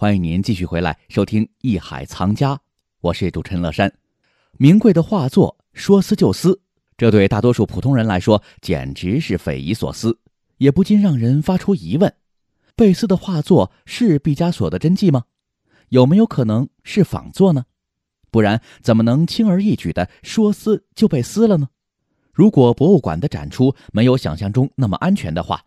欢迎您继续回来收听《艺海藏家》，我是主持人乐山。名贵的画作，说撕就撕，这对大多数普通人来说简直是匪夷所思，也不禁让人发出疑问：被撕的画作是毕加索的真迹吗？有没有可能是仿作呢？不然怎么能轻而易举的说撕就被撕了呢？如果博物馆的展出没有想象中那么安全的话，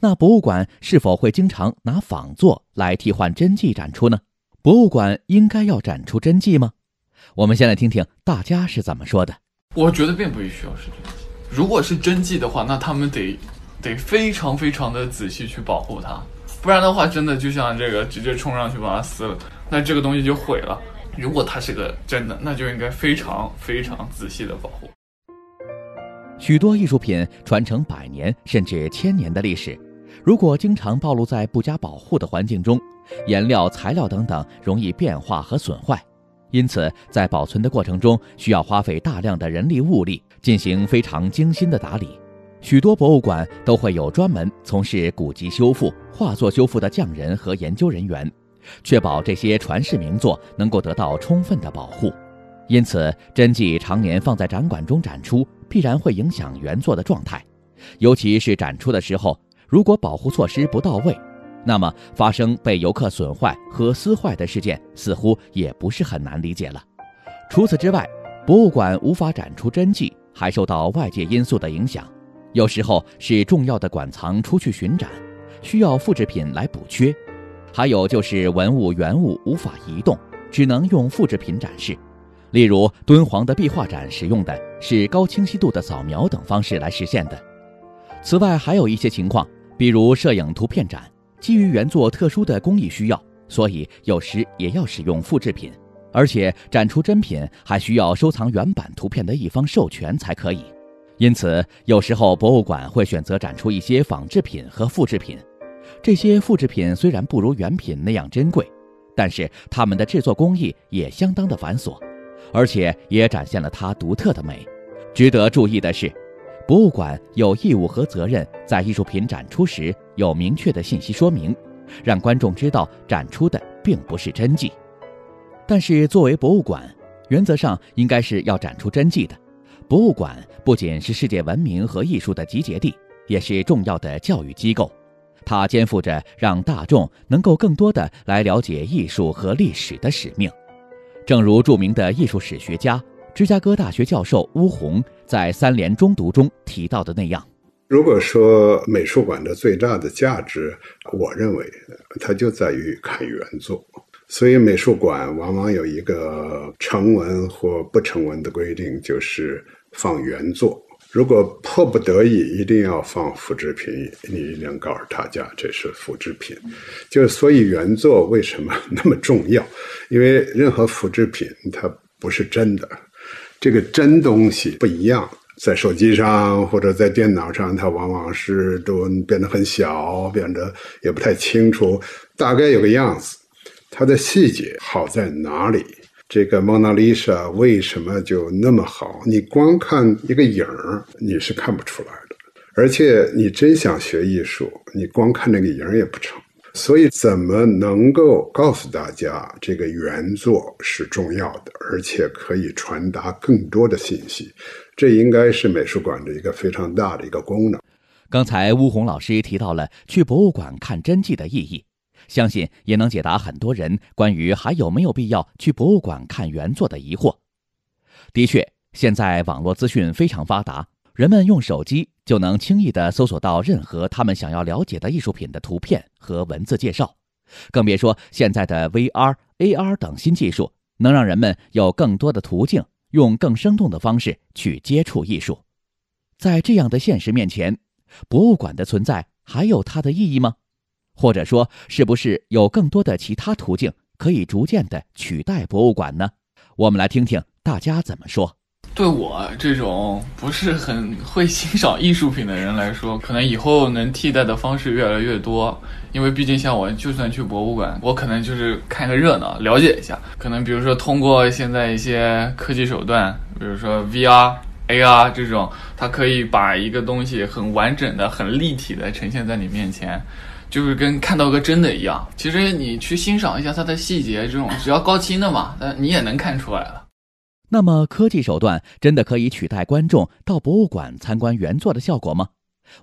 那博物馆是否会经常拿仿作来替换真迹展出呢？博物馆应该要展出真迹吗？我们先来听听大家是怎么说的。我觉得并不需要是真迹。如果是真迹的话，那他们得得非常非常的仔细去保护它，不然的话，真的就像这个直接冲上去把它撕了，那这个东西就毁了。如果它是个真的，那就应该非常非常仔细的保护。许多艺术品传承百年甚至千年的历史。如果经常暴露在不加保护的环境中，颜料、材料等等容易变化和损坏，因此在保存的过程中需要花费大量的人力物力进行非常精心的打理。许多博物馆都会有专门从事古籍修复、画作修复的匠人和研究人员，确保这些传世名作能够得到充分的保护。因此，真迹常年放在展馆中展出，必然会影响原作的状态，尤其是展出的时候。如果保护措施不到位，那么发生被游客损坏和撕坏的事件似乎也不是很难理解了。除此之外，博物馆无法展出真迹，还受到外界因素的影响。有时候是重要的馆藏出去巡展，需要复制品来补缺；还有就是文物原物无法移动，只能用复制品展示。例如敦煌的壁画展使用的是高清晰度的扫描等方式来实现的。此外，还有一些情况。比如摄影图片展，基于原作特殊的工艺需要，所以有时也要使用复制品，而且展出真品还需要收藏原版图片的一方授权才可以。因此，有时候博物馆会选择展出一些仿制品和复制品。这些复制品虽然不如原品那样珍贵，但是它们的制作工艺也相当的繁琐，而且也展现了它独特的美。值得注意的是。博物馆有义务和责任在艺术品展出时有明确的信息说明，让观众知道展出的并不是真迹。但是作为博物馆，原则上应该是要展出真迹的。博物馆不仅是世界文明和艺术的集结地，也是重要的教育机构，它肩负着让大众能够更多的来了解艺术和历史的使命。正如著名的艺术史学家。芝加哥大学教授乌宏在《三联中读》中提到的那样，如果说美术馆的最大的价值，我认为它就在于看原作。所以美术馆往往有一个成文或不成文的规定，就是放原作。如果迫不得已一定要放复制品，你一定告诉大家这是复制品。就所以原作为什么那么重要？因为任何复制品它不是真的。这个真东西不一样，在手机上或者在电脑上，它往往是都变得很小，变得也不太清楚，大概有个样子。它的细节好在哪里？这个蒙娜丽莎为什么就那么好？你光看一个影儿，你是看不出来的。而且你真想学艺术，你光看那个影儿也不成。所以，怎么能够告诉大家这个原作是重要的，而且可以传达更多的信息？这应该是美术馆的一个非常大的一个功能。刚才乌红老师提到了去博物馆看真迹的意义，相信也能解答很多人关于还有没有必要去博物馆看原作的疑惑。的确，现在网络资讯非常发达。人们用手机就能轻易地搜索到任何他们想要了解的艺术品的图片和文字介绍，更别说现在的 VR、AR 等新技术，能让人们有更多的途径，用更生动的方式去接触艺术。在这样的现实面前，博物馆的存在还有它的意义吗？或者说，是不是有更多的其他途径可以逐渐地取代博物馆呢？我们来听听大家怎么说。对我这种不是很会欣赏艺术品的人来说，可能以后能替代的方式越来越多。因为毕竟像我，就算去博物馆，我可能就是看个热闹，了解一下。可能比如说通过现在一些科技手段，比如说 VR、AR 这种，它可以把一个东西很完整的、很立体的呈现在你面前。就是跟看到个真的一样。其实你去欣赏一下它的细节，这种只要高清的嘛，那你也能看出来了。那么科技手段真的可以取代观众到博物馆参观原作的效果吗？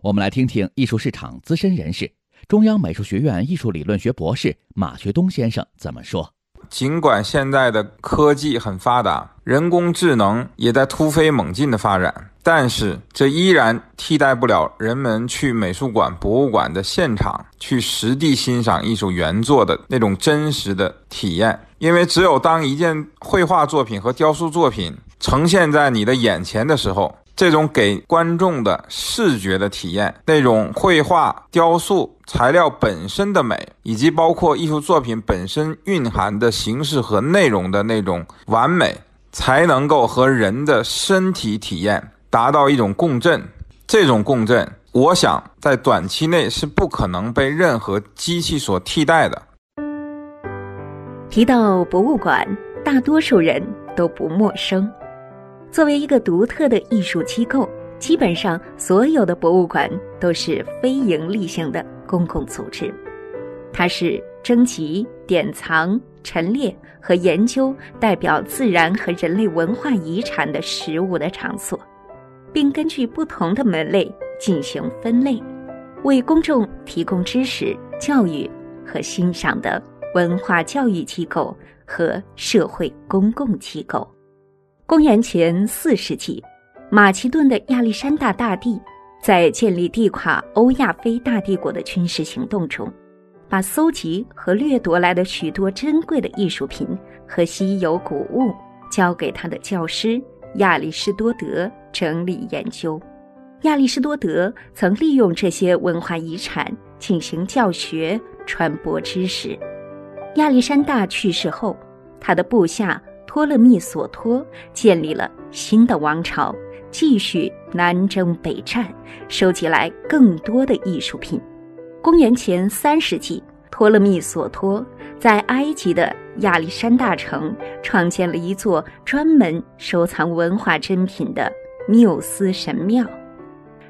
我们来听听艺术市场资深人士、中央美术学院艺术理论学博士马学东先生怎么说。尽管现在的科技很发达，人工智能也在突飞猛进的发展，但是这依然替代不了人们去美术馆、博物馆的现场去实地欣赏艺术原作的那种真实的体验。因为只有当一件绘画作品和雕塑作品呈现在你的眼前的时候，这种给观众的视觉的体验，那种绘画、雕塑材料本身的美，以及包括艺术作品本身蕴含的形式和内容的那种完美，才能够和人的身体体验达到一种共振。这种共振，我想在短期内是不可能被任何机器所替代的。提到博物馆，大多数人都不陌生。作为一个独特的艺术机构，基本上所有的博物馆都是非营利性的公共组织。它是征集、典藏、陈列和研究代表自然和人类文化遗产的实物的场所，并根据不同的门类进行分类，为公众提供知识、教育和欣赏的文化教育机构和社会公共机构。公元前四世纪，马其顿的亚历山大大帝在建立地垮欧亚非大帝国的军事行动中，把搜集和掠夺来的许多珍贵的艺术品和稀有古物交给他的教师亚里士多德整理研究。亚里士多德曾利用这些文化遗产进行教学、传播知识。亚历山大去世后，他的部下。托勒密索托建立了新的王朝，继续南征北战，收集来更多的艺术品。公元前三世纪，托勒密索托在埃及的亚历山大城创建了一座专门收藏文化珍品的缪斯神庙。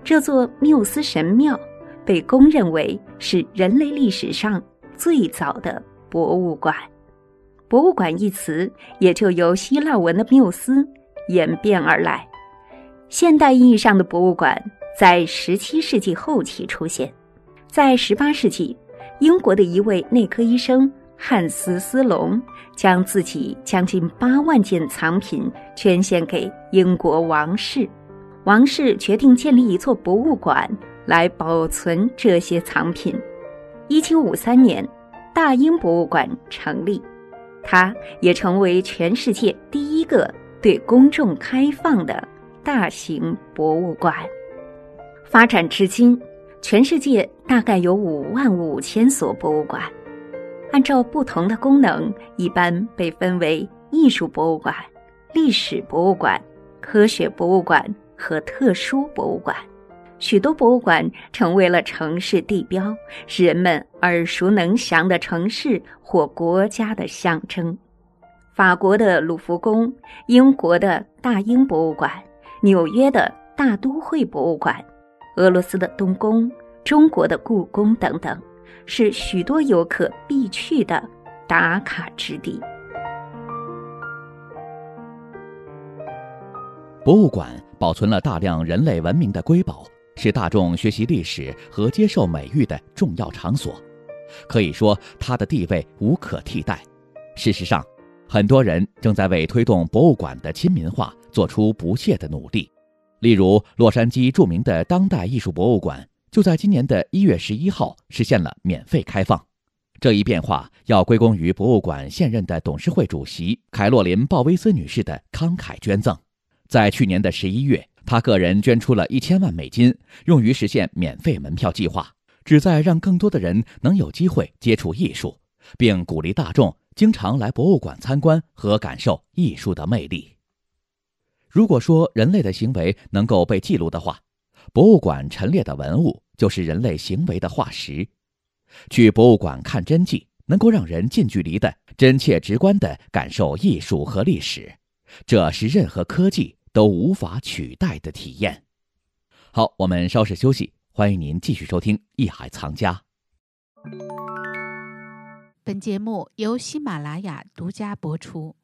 这座缪斯神庙被公认为是人类历史上最早的博物馆。博物馆一词也就由希腊文的缪斯演变而来。现代意义上的博物馆在17世纪后期出现。在18世纪，英国的一位内科医生汉斯·斯隆将自己将近八万件藏品捐献给英国王室，王室决定建立一座博物馆来保存这些藏品。1753年，大英博物馆成立。它也成为全世界第一个对公众开放的大型博物馆。发展至今，全世界大概有五万五千所博物馆，按照不同的功能，一般被分为艺术博物馆、历史博物馆、科学博物馆和特殊博物馆。许多博物馆成为了城市地标，是人们耳熟能详的城市或国家的象征。法国的卢浮宫、英国的大英博物馆、纽约的大都会博物馆、俄罗斯的东宫、中国的故宫等等，是许多游客必去的打卡之地。博物馆保存了大量人类文明的瑰宝。是大众学习历史和接受美誉的重要场所，可以说它的地位无可替代。事实上，很多人正在为推动博物馆的亲民化做出不懈的努力。例如，洛杉矶著名的当代艺术博物馆就在今年的一月十一号实现了免费开放。这一变化要归功于博物馆现任的董事会主席凯洛琳·鲍威斯女士的慷慨捐赠。在去年的十一月。他个人捐出了一千万美金，用于实现免费门票计划，旨在让更多的人能有机会接触艺术，并鼓励大众经常来博物馆参观和感受艺术的魅力。如果说人类的行为能够被记录的话，博物馆陈列的文物就是人类行为的化石。去博物馆看真迹，能够让人近距离的、真切直观的感受艺术和历史，这是任何科技。都无法取代的体验。好，我们稍事休息，欢迎您继续收听《艺海藏家》。本节目由喜马拉雅独家播出。